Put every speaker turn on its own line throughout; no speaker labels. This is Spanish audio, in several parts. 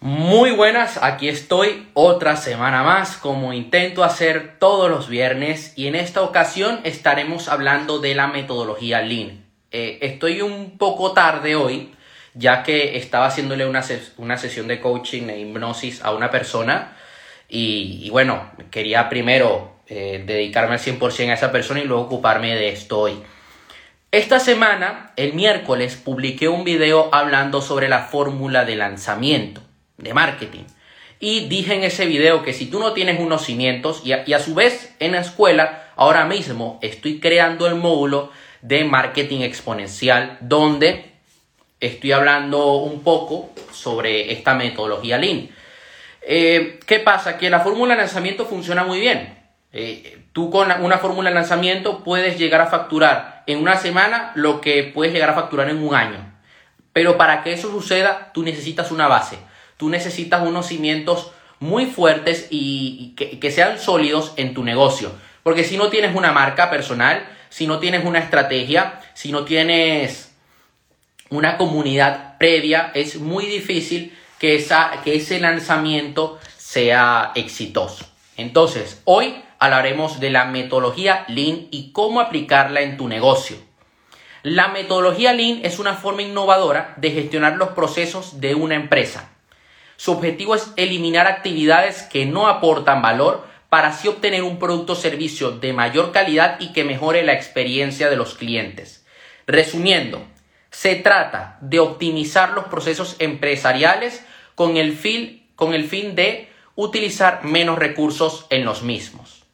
Muy buenas, aquí estoy otra semana más como intento hacer todos los viernes y en esta ocasión estaremos hablando de la metodología Lean. Eh, estoy un poco tarde hoy ya que estaba haciéndole una, una sesión de coaching e hipnosis a una persona y, bueno, quería primero eh, dedicarme al 100% a esa persona y luego ocuparme de esto hoy. Esta semana, el miércoles, publiqué un video hablando sobre la fórmula de lanzamiento de marketing. Y dije en ese video que si tú no tienes unos cimientos, y a, su vez en la escuela, ahora mismo estoy creando el módulo de marketing exponencial, donde estoy hablando un poco sobre esta metodología Lean. Eh, ¿Qué pasa? Que la fórmula de lanzamiento funciona muy bien. Eh, tú con una fórmula de lanzamiento puedes llegar a facturar en una semana lo que puedes llegar a facturar en un año. Pero para que eso suceda, tú necesitas una base tú necesitas unos cimientos muy fuertes y, que, sean sólidos en tu negocio. Porque si no tienes una marca personal, si no tienes una estrategia, si no tienes una comunidad previa, es muy difícil que, esa, que ese lanzamiento sea exitoso. Entonces, hoy hablaremos de la metodología Lean y cómo aplicarla en tu negocio. La metodología Lean es una forma innovadora de gestionar los procesos de una empresa. Su objetivo es eliminar actividades que no aportan valor para así obtener un producto o servicio de mayor calidad y que mejore la experiencia de los clientes. Resumiendo, se trata de optimizar los procesos empresariales con el fin, con el fin de utilizar menos recursos en los mismos.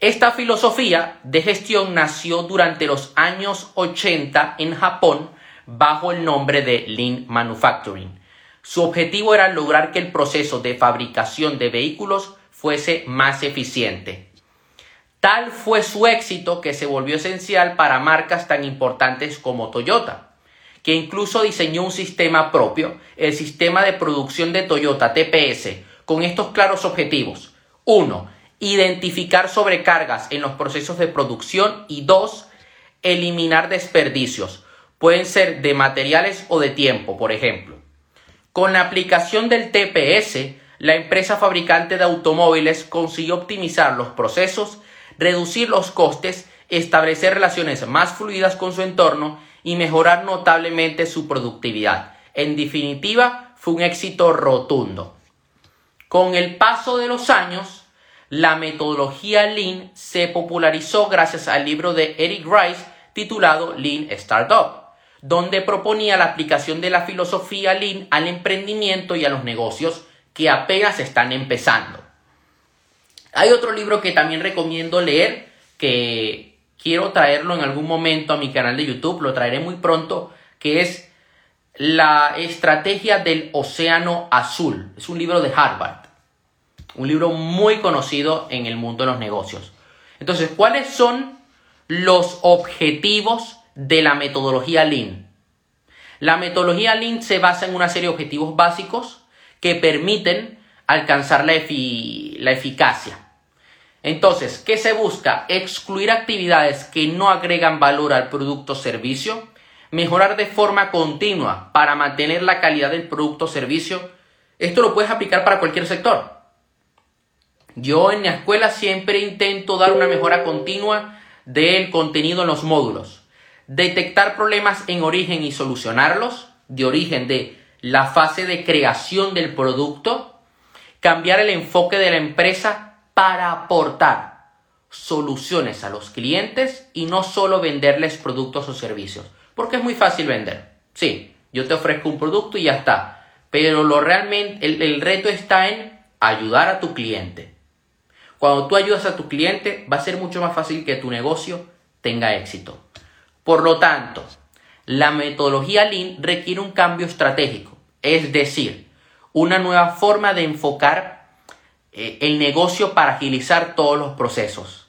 Esta filosofía de gestión nació durante los años 80 en Japón bajo el nombre de Lean Manufacturing su objetivo era lograr que el proceso de fabricación de vehículos fuese más eficiente. Tal fue su éxito que se volvió esencial para marcas tan importantes como Toyota, que incluso diseñó un sistema propio, el sistema de producción de Toyota TPS, con estos claros objetivos. 1. Identificar sobrecargas en los procesos de producción y 2. Eliminar desperdicios. Pueden ser de materiales o de tiempo, por ejemplo. Con la aplicación del TPS, la empresa fabricante de automóviles consiguió optimizar los procesos, reducir los costes, establecer relaciones más fluidas con su entorno y mejorar notablemente su productividad. En definitiva, fue un éxito rotundo. Con el paso de los años, la metodología Lean se popularizó gracias al libro de Eric Rice titulado Lean Startup donde proponía la aplicación de la filosofía Lean al emprendimiento y a los negocios que apenas están empezando. Hay otro libro que también recomiendo leer, que quiero traerlo en algún momento a mi canal de YouTube, lo traeré muy pronto, que es La Estrategia del Océano Azul. Es un libro de Harvard, un libro muy conocido en el mundo de los negocios. Entonces, ¿cuáles son los objetivos de la metodología Lean. La metodología Lean se basa en una serie de objetivos básicos que permiten alcanzar la, eficacia. Entonces, ¿qué se busca? Excluir actividades que no agregan valor al producto o servicio, mejorar de forma continua para mantener la calidad del producto o servicio. Esto lo puedes aplicar para cualquier sector. Yo en la escuela siempre intento dar una mejora continua del contenido en los módulos detectar problemas en origen y solucionarlos, de origen de la fase de creación del producto, cambiar el enfoque de la empresa para aportar soluciones a los clientes y no solo venderles productos o servicios, porque es muy fácil vender. Sí, yo te ofrezco un producto y ya está, pero lo realmente el, el reto está en ayudar a tu cliente. Cuando tú ayudas a tu cliente, va a ser mucho más fácil que tu negocio tenga éxito. Por lo tanto, la metodología Lean requiere un cambio estratégico, es decir, una nueva forma de enfocar eh, el negocio para agilizar todos los procesos.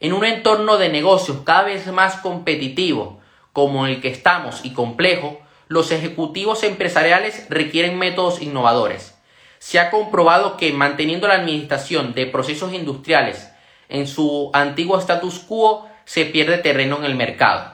En un entorno de negocios cada vez más competitivo como el que estamos y complejo, los ejecutivos empresariales requieren métodos innovadores. Se ha comprobado que manteniendo la administración de procesos industriales en su antiguo status quo se pierde terreno en el mercado.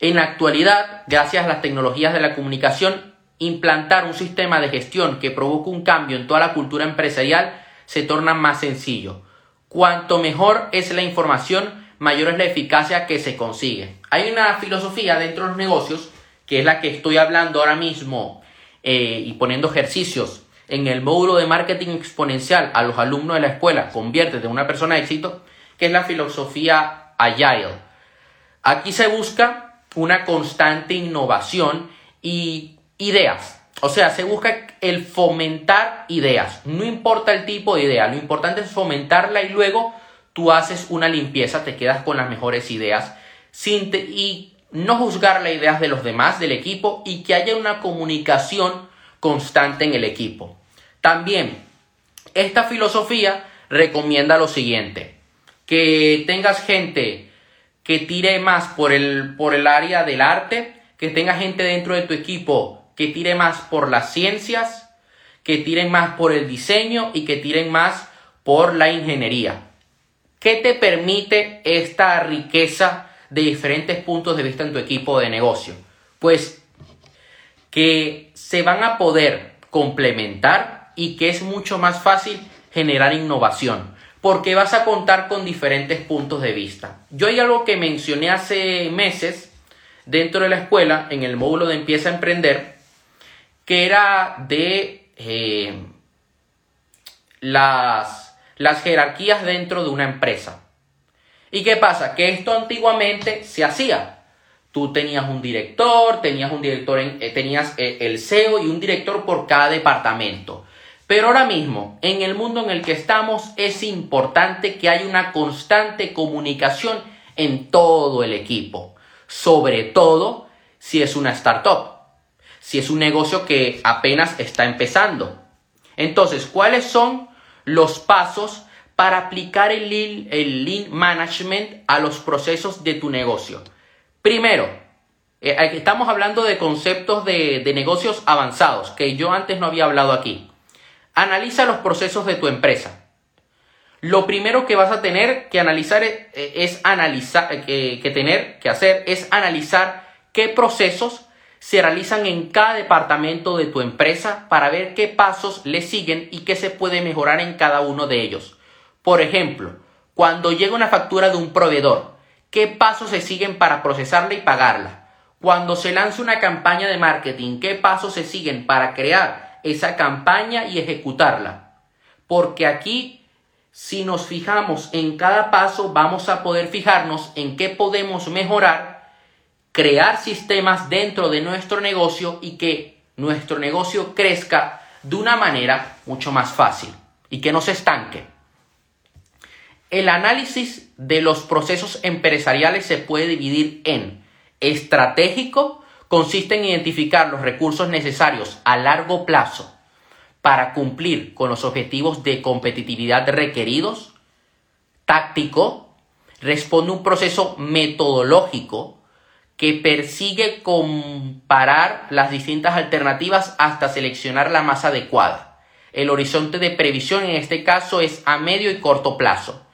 En la actualidad, gracias a las tecnologías de la comunicación, implantar un sistema de gestión que provoque un cambio en toda la cultura empresarial se torna más sencillo. Cuanto mejor es la información, mayor es la eficacia que se consigue. Hay una filosofía dentro de los negocios, que es la que estoy hablando ahora mismo eh, y poniendo ejercicios en el módulo de marketing exponencial a los alumnos de la escuela, convierte en una persona de éxito, que es la filosofía Agile. Aquí se busca una constante innovación y ideas. O sea, se busca el fomentar ideas. No importa el tipo de idea, lo importante es fomentarla y luego tú haces una limpieza, te quedas con las mejores ideas sin y no juzgar las ideas de los demás, del equipo y que haya una comunicación constante en el equipo. También, esta filosofía recomienda lo siguiente, que tengas gente que tire más por el, por el área del arte, que tenga gente dentro de tu equipo que tire más por las ciencias, que tiren más por el diseño y que tiren más por la ingeniería. ¿Qué te permite esta riqueza de diferentes puntos de vista en tu equipo de negocio? Pues que se van a poder complementar y que es mucho más fácil generar innovación, porque vas a contar con diferentes puntos de vista. Yo hay algo que mencioné hace meses dentro de la escuela, en el módulo de Empieza a Emprender, que era de eh, las, las jerarquías dentro de una empresa. ¿Y qué pasa? Que esto antiguamente se hacía. Tú tenías un director, tenías un director, en, eh, tenías eh, el CEO y un director por cada departamento. Pero ahora mismo, en el mundo en el que estamos, es importante que haya una constante comunicación en todo el equipo. Sobre todo si es una startup si es un negocio que apenas está empezando. Entonces, ¿cuáles son los pasos para aplicar el lean, management a los procesos de tu negocio? Primero, eh, estamos hablando de conceptos de negocios avanzados que yo antes no había hablado aquí. Analiza los procesos de tu empresa. Lo primero que vas a tener que analizar eh, es, analizar, eh, que tener que hacer es analizar qué procesos se realizan en cada departamento de tu empresa para ver qué pasos le siguen y qué se puede mejorar en cada uno de ellos. Por ejemplo, cuando llega una factura de un proveedor, ¿qué pasos se siguen para procesarla y pagarla? Cuando se lanza una campaña de marketing, ¿qué pasos se siguen para crear esa campaña y ejecutarla? Porque aquí, si nos fijamos en cada paso, vamos a poder fijarnos en qué podemos mejorar crear sistemas dentro de nuestro negocio y que nuestro negocio crezca de una manera mucho más fácil y que no se estanque. El análisis de los procesos empresariales se puede dividir en estratégico, consiste en identificar los recursos necesarios a largo plazo para cumplir con los objetivos de competitividad requeridos, táctico, responde un proceso metodológico que persigue comparar las distintas alternativas hasta seleccionar la más adecuada. El horizonte de previsión en este caso es a medio y corto plazo.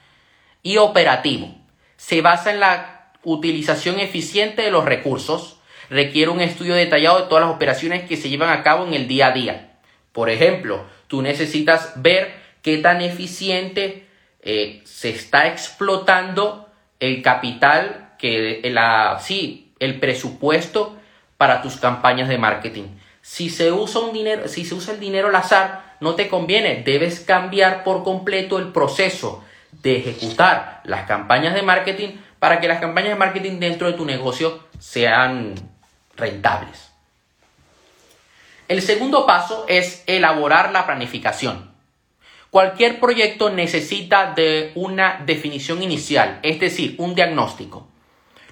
Y operativo. Se basa en la utilización eficiente de los recursos. Requiere un estudio detallado de todas las operaciones que se llevan a cabo en el día a día. Por ejemplo, tú necesitas ver qué tan eficiente eh, se está explotando el capital que la sí el presupuesto para tus campañas de marketing. Si se usa un dinero, si se usa el dinero al azar, no te conviene, debes cambiar por completo el proceso de ejecutar las campañas de marketing para que las campañas de marketing dentro de tu negocio sean rentables. El segundo paso es elaborar la planificación. Cualquier proyecto necesita de una definición inicial, es decir, un diagnóstico.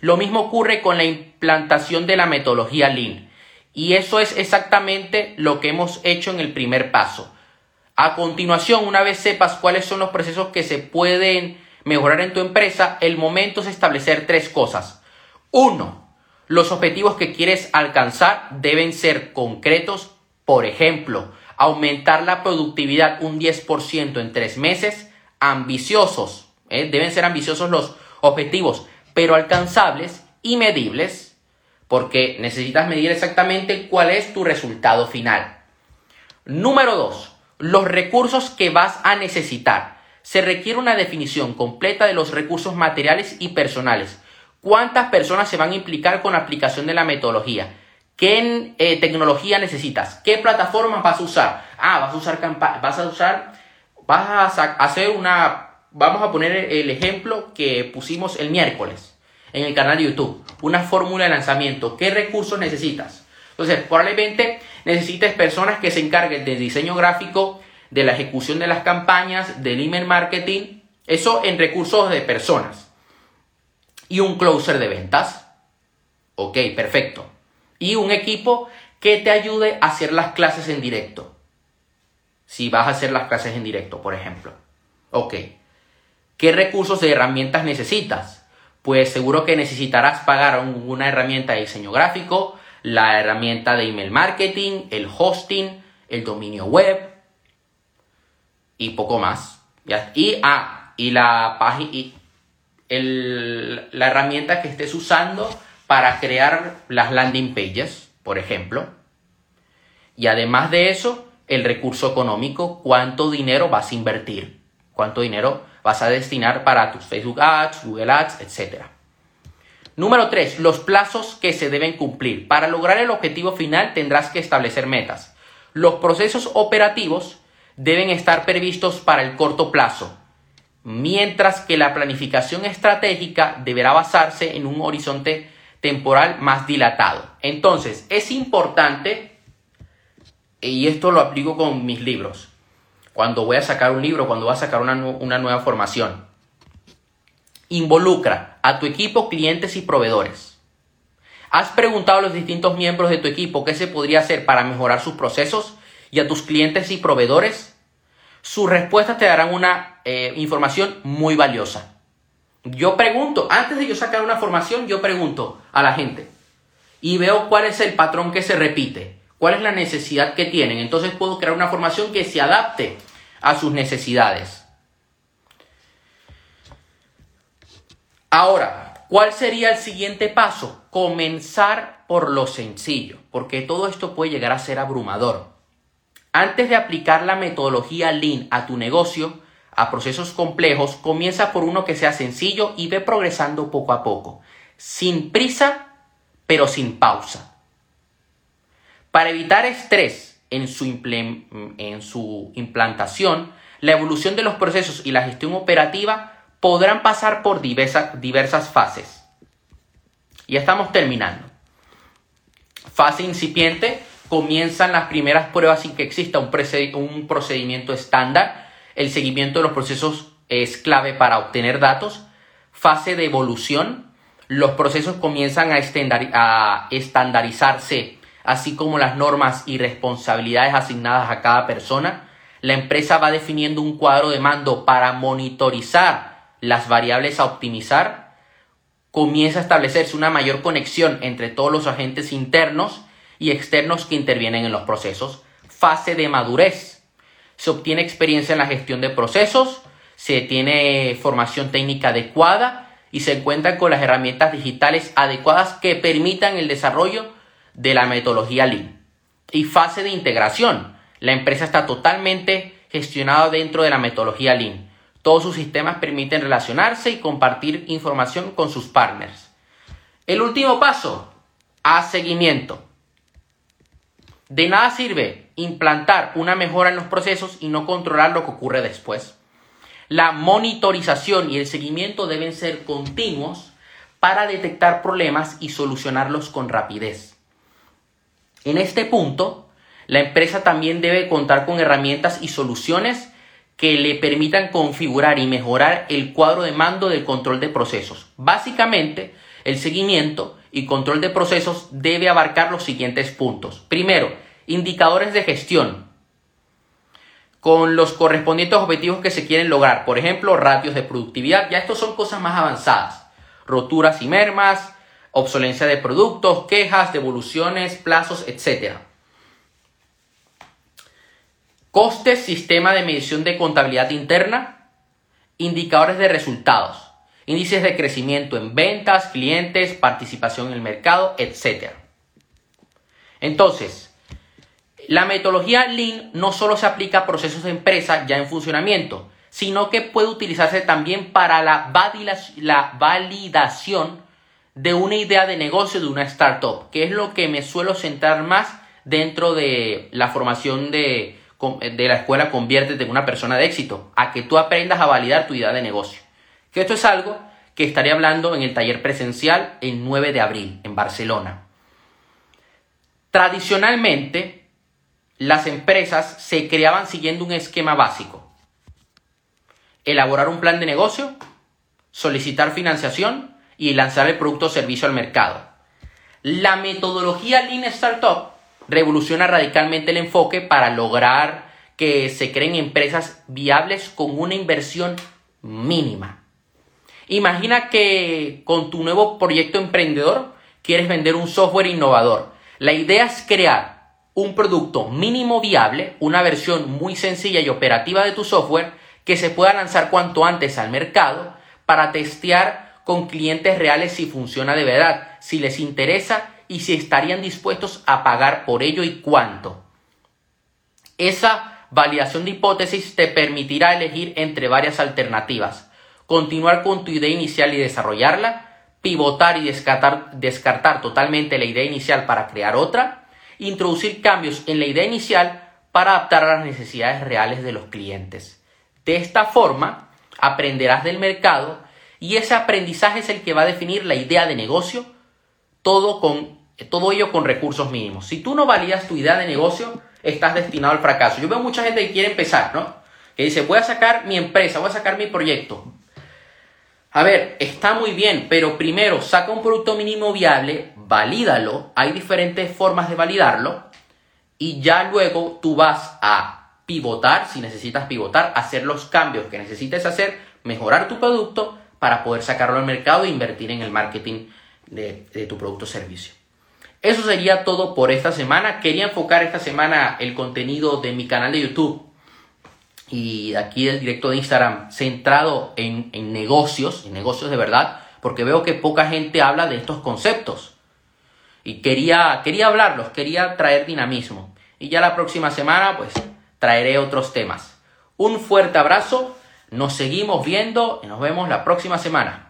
Lo mismo ocurre con la implantación de la metodología Lean. Y eso es exactamente lo que hemos hecho en el primer paso. A continuación, una vez sepas cuáles son los procesos que se pueden mejorar en tu empresa, el momento es establecer tres cosas. Uno, los objetivos que quieres alcanzar deben ser concretos. Por ejemplo, aumentar la productividad un 10% en tres meses. Ambiciosos. ¿eh? Deben ser ambiciosos los objetivos pero alcanzables y medibles. porque necesitas medir exactamente cuál es tu resultado final. Número 2. Los recursos que vas a necesitar. Se requiere una definición completa de los recursos materiales y personales. ¿Cuántas personas se van a implicar con la aplicación de la metodología? ¿Qué eh, tecnología necesitas? ¿Qué plataforma vas a usar? Ah, vas a usar vas a usar, vas a hacer una, vamos a poner el ejemplo que pusimos el miércoles en el canal de YouTube. Una fórmula de lanzamiento. ¿Qué recursos necesitas? Entonces, probablemente necesites personas que se encarguen del diseño gráfico, de la ejecución de las campañas, del email marketing. Eso en recursos de personas. Y un closer de ventas. Ok, perfecto. Y un equipo que te ayude a hacer las clases en directo. Si vas a hacer las clases en directo, por ejemplo. Ok. ¿Qué recursos de herramientas necesitas? pues seguro que necesitarás pagar una herramienta de diseño gráfico, la herramienta de email marketing, el hosting, el dominio web y poco más. Y, ah, y la página la herramienta que estés usando para crear las landing pages, por ejemplo. Y además de eso, el recurso económico, cuánto dinero vas a invertir, cuánto dinero vas a destinar para tus Facebook Ads, Google Ads, etc. Número 3. Los plazos que se deben cumplir. Para lograr el objetivo final tendrás que establecer metas. Los procesos operativos deben estar previstos para el corto plazo, mientras que la planificación estratégica deberá basarse en un horizonte temporal más dilatado. Entonces, es importante, y esto lo aplico con mis libros, cuando voy a sacar un libro, cuando voy a sacar una, nueva formación. Involucra a tu equipo, clientes y proveedores. ¿Has preguntado a los distintos miembros de tu equipo qué se podría hacer para mejorar sus procesos y a tus clientes y proveedores? Sus respuestas te darán una eh, información muy valiosa. Yo pregunto, antes de yo sacar una formación, yo pregunto a la gente y veo cuál es el patrón que se repite, cuál es la necesidad que tienen. Entonces puedo crear una formación que se adapte a sus necesidades. Ahora, ¿cuál sería el siguiente paso? Comenzar por lo sencillo, porque todo esto puede llegar a ser abrumador. Antes de aplicar la metodología Lean a tu negocio, a procesos complejos, comienza por uno que sea sencillo y ve progresando poco a poco, sin prisa, pero sin pausa. Para evitar estrés en su, en su implantación, la evolución de los procesos y la gestión operativa podrán pasar por diversas, diversas fases. Ya estamos terminando. Fase incipiente, comienzan las primeras pruebas sin que exista un, un procedimiento estándar. El seguimiento de los procesos es clave para obtener datos. Fase de evolución, los procesos comienzan a, estandarizarse así como las normas y responsabilidades asignadas a cada persona. La empresa va definiendo un cuadro de mando para monitorizar las variables a optimizar. Comienza a establecerse una mayor conexión entre todos los agentes internos y externos que intervienen en los procesos. Fase de madurez. Se obtiene experiencia en la gestión de procesos, se tiene formación técnica adecuada y se encuentran con las herramientas digitales adecuadas que permitan el desarrollo de la metodología Lean. Y fase de integración. La empresa está totalmente gestionada dentro de la metodología Lean. Todos sus sistemas permiten relacionarse y compartir información con sus partners. El último paso, a seguimiento. De nada sirve implantar una mejora en los procesos y no controlar lo que ocurre después. La monitorización y el seguimiento deben ser continuos para detectar problemas y solucionarlos con rapidez. En este punto, la empresa también debe contar con herramientas y soluciones que le permitan configurar y mejorar el cuadro de mando del control de procesos. Básicamente, el seguimiento y control de procesos debe abarcar los siguientes puntos. Primero, indicadores de gestión con los correspondientes objetivos que se quieren lograr. Por ejemplo, ratios de productividad. Ya estos son cosas más avanzadas. Roturas y mermas, obsolencia de productos, quejas, devoluciones, plazos, etc. Costes, sistema de medición de contabilidad interna, indicadores de resultados. índices de crecimiento en ventas, clientes, participación en el mercado, etc. Entonces, la metodología Lean no solo se aplica a procesos de empresa ya en funcionamiento, sino que puede utilizarse también para la, validación de una idea de negocio de una startup, que es lo que me suelo centrar más dentro de la formación de, de la escuela Conviértete en una persona de éxito, a que tú aprendas a validar tu idea de negocio. Que esto es algo que estaré hablando en el taller presencial el 9 de abril en Barcelona. Tradicionalmente, las empresas se creaban siguiendo un esquema básico. Elaborar un plan de negocio, solicitar financiación y lanzar el producto o servicio al mercado. La metodología Lean Startup revoluciona radicalmente el enfoque para lograr que se creen empresas viables con una inversión mínima. Imagina que con tu nuevo proyecto emprendedor quieres vender un software innovador. La idea es crear un producto mínimo viable, una versión muy sencilla y operativa de tu software que se pueda lanzar cuanto antes al mercado para testear con clientes reales si funciona de verdad, si les interesa y si estarían dispuestos a pagar por ello y cuánto. Esa validación de hipótesis te permitirá elegir entre varias alternativas. Continuar con tu idea inicial y desarrollarla, pivotar y descartar, descartar totalmente la idea inicial para crear otra, introducir cambios en la idea inicial para adaptar a las necesidades reales de los clientes. De esta forma, aprenderás del mercado y ese aprendizaje es el que va a definir la idea de negocio, todo, con, todo ello con recursos mínimos. Si tú no validas tu idea de negocio, estás destinado al fracaso. Yo veo mucha gente que quiere empezar, ¿no? Que dice, voy a sacar mi empresa, voy a sacar mi proyecto. A ver, está muy bien, pero primero saca un producto mínimo viable, valídalo, hay diferentes formas de validarlo y ya luego tú vas a pivotar, si necesitas pivotar, hacer los cambios que necesites hacer, mejorar tu producto para poder sacarlo al mercado e invertir en el marketing de, tu producto o servicio. Eso sería todo por esta semana. Quería enfocar esta semana el contenido de mi canal de YouTube y aquí del directo de Instagram centrado en, en, negocios, en negocios de verdad, porque veo que poca gente habla de estos conceptos. Y quería, quería hablarlos, quería traer dinamismo. Y ya la próxima semana, pues, traeré otros temas. Un fuerte abrazo, nos seguimos viendo y nos vemos la próxima semana.